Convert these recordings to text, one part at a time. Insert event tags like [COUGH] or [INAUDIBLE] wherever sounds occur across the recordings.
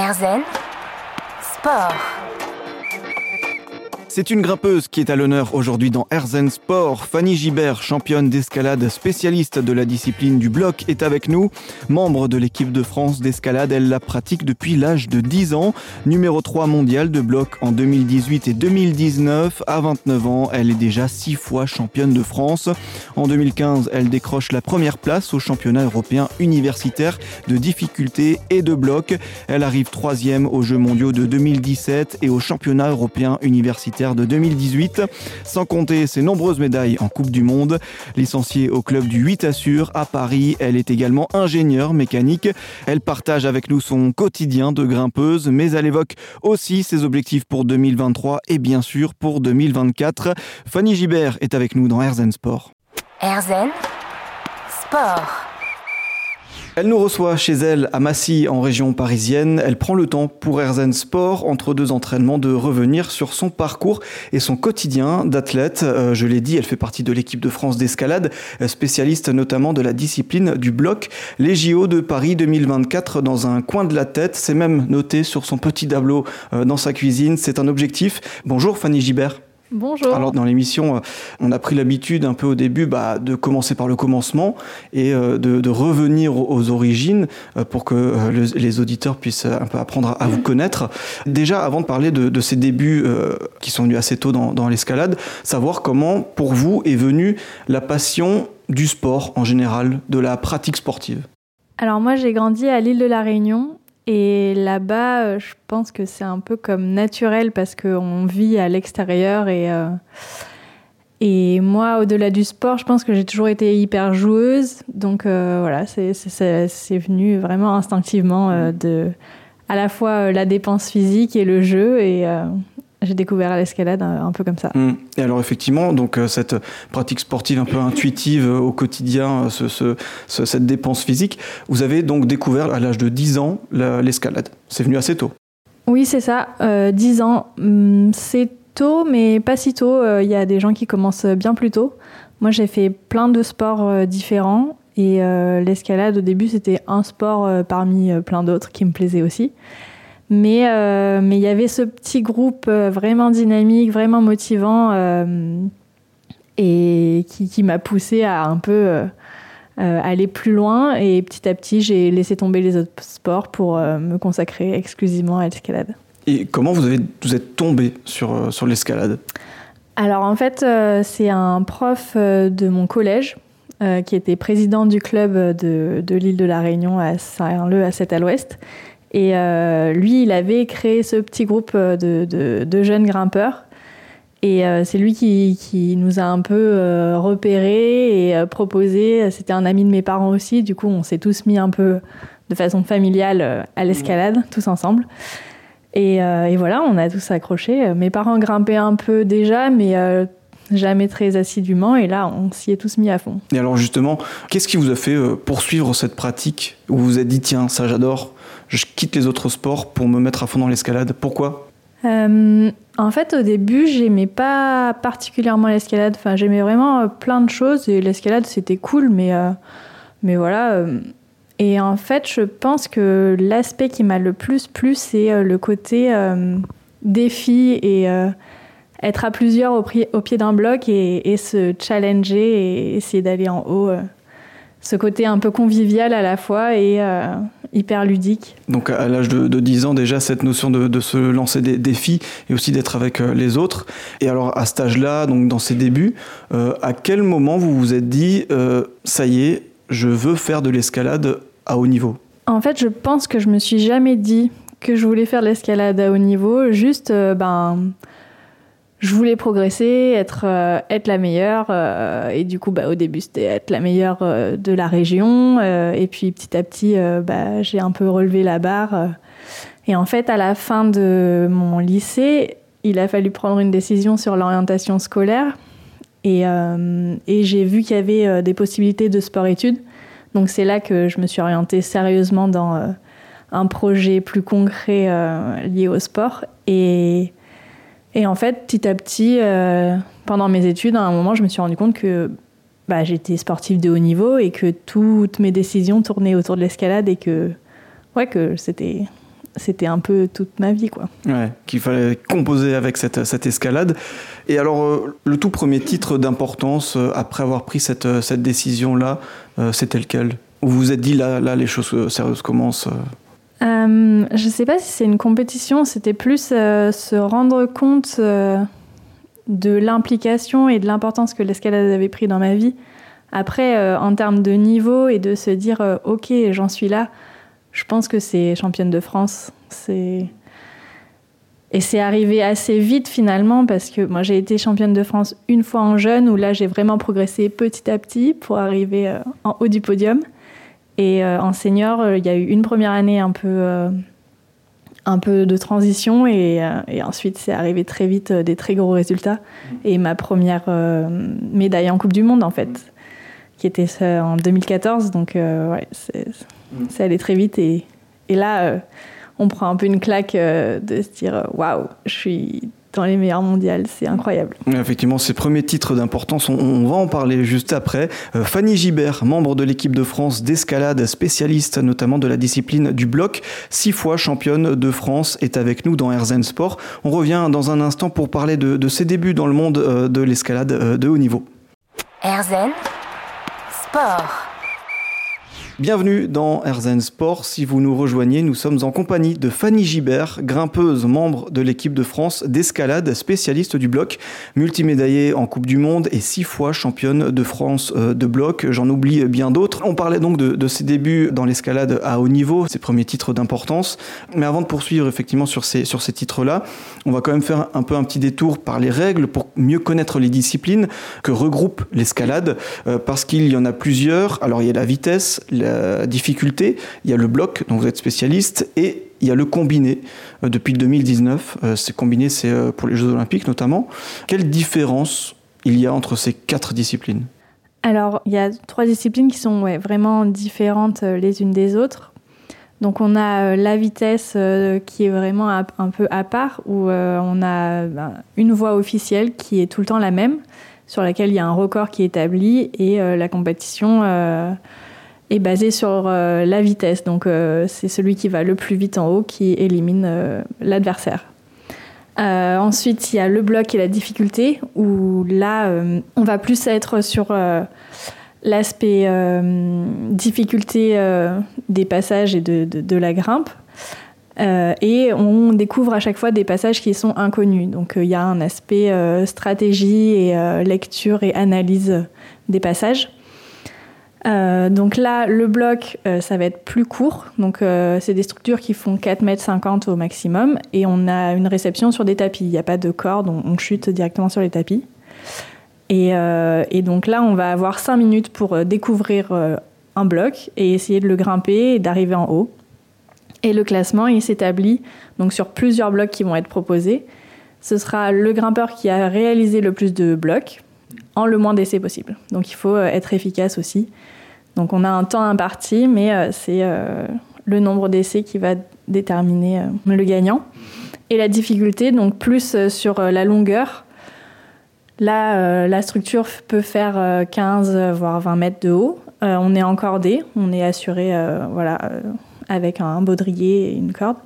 Erzen Sport. C'est une grimpeuse qui est à l'honneur aujourd'hui dans Herzen Sport. Fanny Gibert, championne d'escalade spécialiste de la discipline du bloc, est avec nous. Membre de l'équipe de France d'escalade, elle la pratique depuis l'âge de 10 ans. Numéro 3 mondial de bloc en 2018 et 2019. À 29 ans, elle est déjà 6 fois championne de France. En 2015, elle décroche la première place au championnat européen universitaire de difficulté et de bloc. Elle arrive troisième aux Jeux mondiaux de 2017 et au championnat européen universitaire de 2018, sans compter ses nombreuses médailles en Coupe du Monde. Licenciée au club du 8 Assure à Paris, elle est également ingénieure mécanique. Elle partage avec nous son quotidien de grimpeuse, mais elle évoque aussi ses objectifs pour 2023 et bien sûr pour 2024. Fanny Gibert est avec nous dans Sport. Erzen Sport. Elle nous reçoit chez elle à Massy en région parisienne. Elle prend le temps pour Erzen Sport entre deux entraînements de revenir sur son parcours et son quotidien d'athlète. Euh, je l'ai dit, elle fait partie de l'équipe de France d'escalade, spécialiste notamment de la discipline du bloc. Les JO de Paris 2024 dans un coin de la tête, c'est même noté sur son petit tableau euh, dans sa cuisine. C'est un objectif. Bonjour Fanny Gibert. Bonjour. Alors dans l'émission, euh, on a pris l'habitude un peu au début bah, de commencer par le commencement et euh, de, revenir aux origines euh, pour que les auditeurs puissent un peu apprendre à, vous connaître. Déjà, avant de parler de, ces débuts qui sont venus assez tôt dans, dans l'escalade, savoir comment pour vous est venue la passion du sport en général, de la pratique sportive. Alors moi j'ai grandi à l'île de la Réunion et là-bas, euh, je pense que c'est un peu comme naturel parce qu'on vit à l'extérieur et, euh, et moi, au-delà du sport, je pense que j'ai toujours été hyper joueuse. Donc euh, voilà, c'est venu vraiment instinctivement de à la fois la dépense physique et le jeu. Et, j'ai découvert l'escalade un, peu comme ça. Mmh. Et alors effectivement, donc euh, cette pratique sportive un peu intuitive euh, au quotidien, euh, ce, cette dépense physique, vous avez donc découvert à l'âge de 10 ans l'escalade. C'est venu assez tôt. Oui, c'est ça. 10 ans, mmh, c'est tôt, mais pas si tôt. Il y a des gens qui commencent bien plus tôt. Moi, j'ai fait plein de sports différents. Et l'escalade, au début, c'était un sport parmi plein d'autres qui me plaisait aussi. Mais euh, mais il y avait ce petit groupe euh, vraiment dynamique, vraiment motivant euh, et qui, qui m'a poussé à un peu aller plus loin. Et petit à petit, j'ai laissé tomber les autres sports pour me consacrer exclusivement à l'escalade. Et comment vous, avez, vous êtes tombé sur, sur l'escalade? Alors en fait, c'est un prof de mon collège qui était président du club de, de l'île de la Réunion à Saint-Leu, à 7 à l'ouest et euh, lui, il avait créé ce petit groupe euh, de, de, jeunes grimpeurs. Et euh, c'est lui qui, qui, nous a un peu repérés et proposé. C'était un ami de mes parents aussi. Du coup, on s'est tous mis un peu de façon familiale à l'escalade, tous ensemble. Et, et, voilà, on a tous accroché. Mes parents grimpaient un peu déjà, mais jamais très assidûment. Et là, on s'y est tous mis à fond. Et alors justement, qu'est-ce qui vous a fait poursuivre cette pratique où vous vous êtes dit, tiens, ça j'adore je quitte les autres sports pour me mettre à fond dans l'escalade? Pourquoi? Euh, En fait, au début, j'aimais pas particulièrement l'escalade. Enfin, j'aimais vraiment euh, plein de choses et l'escalade, c'était cool, mais, euh, mais voilà. Et en fait, je pense que l'aspect qui m'a le plus plu, c'est le côté défi et être à plusieurs au, au pied d'un bloc et, et, se challenger et essayer d'aller en haut. ce côté un peu convivial à la fois et hyper ludique. Donc à l'âge de, 10 ans déjà, cette notion de, se lancer des défis et aussi d'être avec euh, les autres. Et alors à cet âge-là, donc dans ces débuts, euh, à quel moment vous vous êtes dit, euh, ça y est, je veux faire de l'escalade à haut niveau? En fait, je pense que je me suis jamais dit que je voulais faire de l'escalade à haut niveau. Juste, ben je voulais progresser, être, euh, être la meilleure. Euh, et du coup, bah, au début, c'était être la meilleure euh, de la région. et puis, petit à petit, bah, j'ai un peu relevé la barre. et en fait, à la fin de mon lycée, il a fallu prendre une décision sur l'orientation scolaire. Et, et j'ai vu qu'il y avait des possibilités de sport-études. Donc, c'est là que je me suis orientée sérieusement dans un projet plus concret lié au sport. Et et en fait, petit à petit, euh, pendant mes études, à un moment, je me suis rendu compte que bah, j'étais sportive de haut niveau et que toutes mes décisions tournaient autour de l'escalade et que, ouais, que c'était c'était un peu toute ma vie. Quoi. Ouais, qu'il fallait composer avec cette, cette escalade. Et alors, euh, le tout premier titre d'importance, euh, après avoir pris cette, cette décision-là, c'était lequel? Ou vous vous êtes dit, là, là les choses sérieuses commencent Je ne sais pas si c'est une compétition, c'était plus se rendre compte de l'implication et de l'importance que l'escalade avait pris dans ma vie. Après, en termes de niveau et de se dire, ok, j'en suis là, je pense que c'est championne de France. Et c'est arrivé assez vite finalement parce que moi j'ai été championne de France une fois en jeune où là j'ai vraiment progressé petit à petit pour arriver euh, en haut du podium. Et euh, en senior, euh, il y a eu une première année un peu, un peu de transition et, et ensuite c'est arrivé très vite des très gros résultats. Et ma première médaille en Coupe du Monde en fait, qui était en 2014. Donc ouais, c'est ça allait très vite et, et là, euh, on prend un peu une claque euh, de se dire waouh, je suis dans les meilleurs mondiales, c'est incroyable. Effectivement, ces premiers titres d'importance, on, va en parler juste après. Euh, Fanny Gibert, membre de l'équipe de France d'escalade, spécialiste notamment de la discipline du bloc, six fois championne de France, est avec nous dans Herzen Sport. On revient dans un instant pour parler de, de ses débuts dans le monde de l'escalade de haut niveau. Herzen Sport. Bienvenue dans Herzen Sport. Si vous nous rejoignez, nous sommes en compagnie de Fanny Gibert, grimpeuse, membre de l'équipe de France d'escalade, spécialiste du bloc, multimédaillée en Coupe du Monde et six fois championne de France euh, de bloc. J'en oublie bien d'autres. On parlait donc de, ses débuts dans l'escalade à haut niveau, ses premiers titres d'importance. Mais avant de poursuivre effectivement sur ces, sur ces titres-là, on va quand même faire un peu un petit détour par les règles pour mieux connaître les disciplines que regroupe l'escalade, euh, parce qu'il y en a plusieurs. Alors il y a la vitesse, la difficulté, il y a le bloc, dont vous êtes spécialiste, et il y a le combiné. Euh, depuis 2019, euh, c'est combiné, c'est euh, pour les Jeux Olympiques notamment. Quelle différence il y a entre ces quatre disciplines? Alors, il y a trois disciplines qui sont vraiment différentes les unes des autres. Donc on a la vitesse qui est vraiment un peu à part, où on a ben, une voie officielle qui est tout le temps la même, sur laquelle il y a un record qui est établi, et la compétition est basé sur euh, la vitesse. Donc euh, c'est celui qui va le plus vite en haut qui élimine euh, l'adversaire. ensuite, il y a le bloc et la difficulté, où là, on va plus être sur l'aspect difficulté des passages et de, de, la grimpe. et on découvre à chaque fois des passages qui sont inconnus. Donc il y a un aspect stratégie et lecture et analyse des passages. Euh, donc là, le bloc, euh, ça va être plus court. Donc euh, c'est des structures qui font 4 mètres 50 au maximum et on a une réception sur des tapis. Il n'y a pas de corde, on, chute directement sur les tapis. Et, et, donc là, on va avoir 5 minutes pour découvrir un bloc et essayer de le grimper et d'arriver en haut. Et le classement, il s'établit donc sur plusieurs blocs qui vont être proposés. Ce sera le grimpeur qui a réalisé le plus de blocs le moins d'essais possible. Donc il faut être efficace aussi. Donc on a un temps imparti, mais euh, c'est euh, le nombre d'essais qui va déterminer euh, le gagnant. Et la difficulté, donc plus sur la longueur. Là, la structure peut faire 15 voire 20 mètres de haut. on est encordé, on est assuré voilà, avec un baudrier et une corde.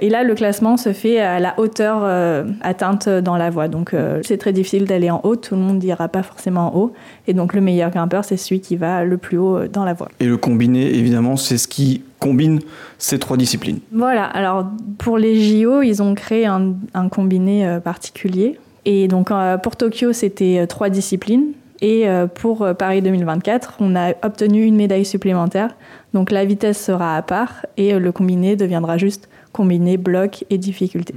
Et là, le classement se fait à la hauteur euh, atteinte dans la voie. Donc, euh, c'est très difficile d'aller en haut. Tout le monde n'ira pas forcément en haut. Et donc, le meilleur grimpeur, c'est celui qui va le plus haut euh, dans la voie. Et le combiné, évidemment, c'est ce qui combine ces trois disciplines. Voilà. Alors, pour les JO, ils ont créé un, un combiné particulier. Et donc, pour Tokyo, c'était trois disciplines. Et pour Paris 2024, on a obtenu une médaille supplémentaire. Donc, la vitesse sera à part et le combiné deviendra juste combiner bloc et difficulté.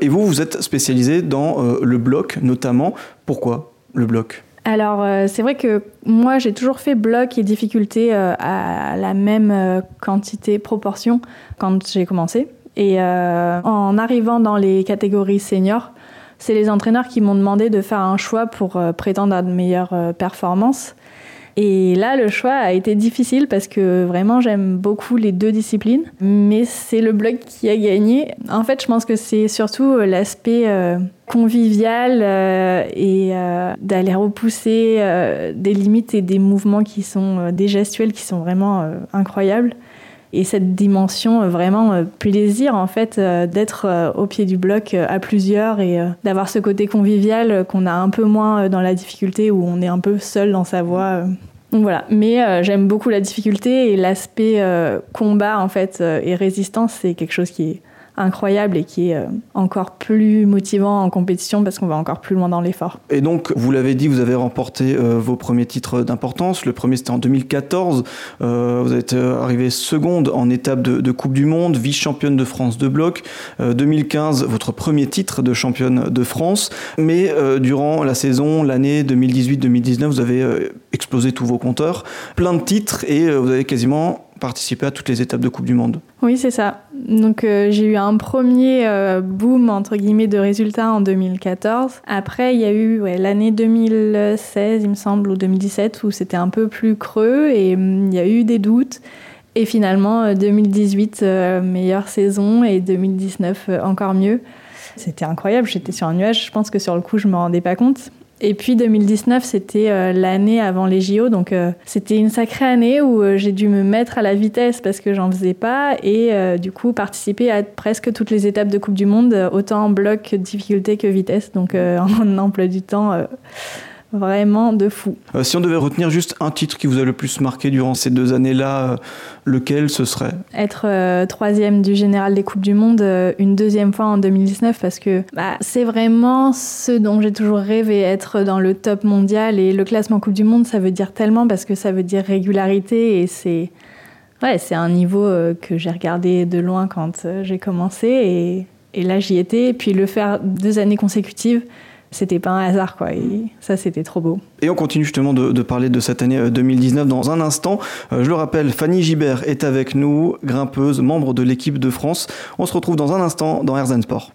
Et vous, vous êtes spécialisé dans euh, le bloc notamment. Pourquoi le bloc? Alors, euh, c'est vrai que moi, j'ai toujours fait bloc et difficulté euh, à la même quantité, proportion quand j'ai commencé. Et en arrivant dans les catégories seniors, c'est les entraîneurs qui m'ont demandé de faire un choix pour prétendre à de meilleures performances. Et là, le choix a été difficile parce que vraiment, j'aime beaucoup les deux disciplines. Mais c'est le bloc qui a gagné. En fait, je pense que c'est surtout euh, l'aspect euh, convivial euh, et d'aller repousser des limites et des mouvements qui sont des gestuels qui sont vraiment incroyables. Et cette dimension vraiment plaisir en fait d'être au pied du bloc à plusieurs et d'avoir ce côté convivial qu'on a un peu moins dans la difficulté où on est un peu seul dans sa voie. Donc voilà, mais j'aime beaucoup la difficulté et l'aspect combat en fait et résistance, c'est quelque chose qui est incroyable et qui est euh, encore plus motivant en compétition parce qu'on va encore plus loin dans l'effort. Et donc, vous l'avez dit, vous avez remporté euh, vos premiers titres d'importance. Le premier, c'était en 2014. Euh, vous êtes arrivé seconde en étape de, Coupe du Monde, vice-championne de France de bloc. 2015, votre premier titre de championne de France. Mais durant la saison, l'année 2018-2019, vous avez explosé tous vos compteurs. Plein de titres et vous avez quasiment participer à toutes les étapes de Coupe du Monde. Oui, c'est ça. Donc euh, j'ai eu un premier euh, boom entre guillemets de résultats en 2014. Après, il y a eu l'année 2016, il me semble, ou 2017 où c'était un peu plus creux et hum, il y a eu des doutes. Et finalement, 2018, euh, meilleure saison et 2019 encore mieux. C'était incroyable, j'étais sur un nuage. Je pense que sur le coup, je me rendais pas compte. Et puis 2019, c'était euh, l'année avant les JO, donc euh, c'était une sacrée année où euh, j'ai dû me mettre à la vitesse parce que j'en faisais pas. Et du coup participer à presque toutes les étapes de Coupe du Monde, autant en bloc, difficulté que vitesse, donc [LAUGHS] en emploi du temps vraiment de fou. Euh, si on devait retenir juste un titre qui vous a le plus marqué durant ces deux années-là, euh, lequel ce serait? Être euh, troisième du général des Coupes du Monde une deuxième fois en 2019 parce que bah, c'est vraiment ce dont j'ai toujours rêvé, être dans le top mondial et le classement Coupe du Monde, ça veut dire tellement parce que ça veut dire régularité et c'est ouais, c'est un niveau que j'ai regardé de loin quand j'ai commencé et, et là j'y étais et puis le faire deux années consécutives c'était pas un hasard quoi ça c'était trop beau. Et on continue justement de, parler de cette année 2019 euh, dans un instant. Euh, je le rappelle, Fanny Gibert est avec nous, grimpeuse, membre de l'équipe de France. On se retrouve dans un instant dans Herzen Sport.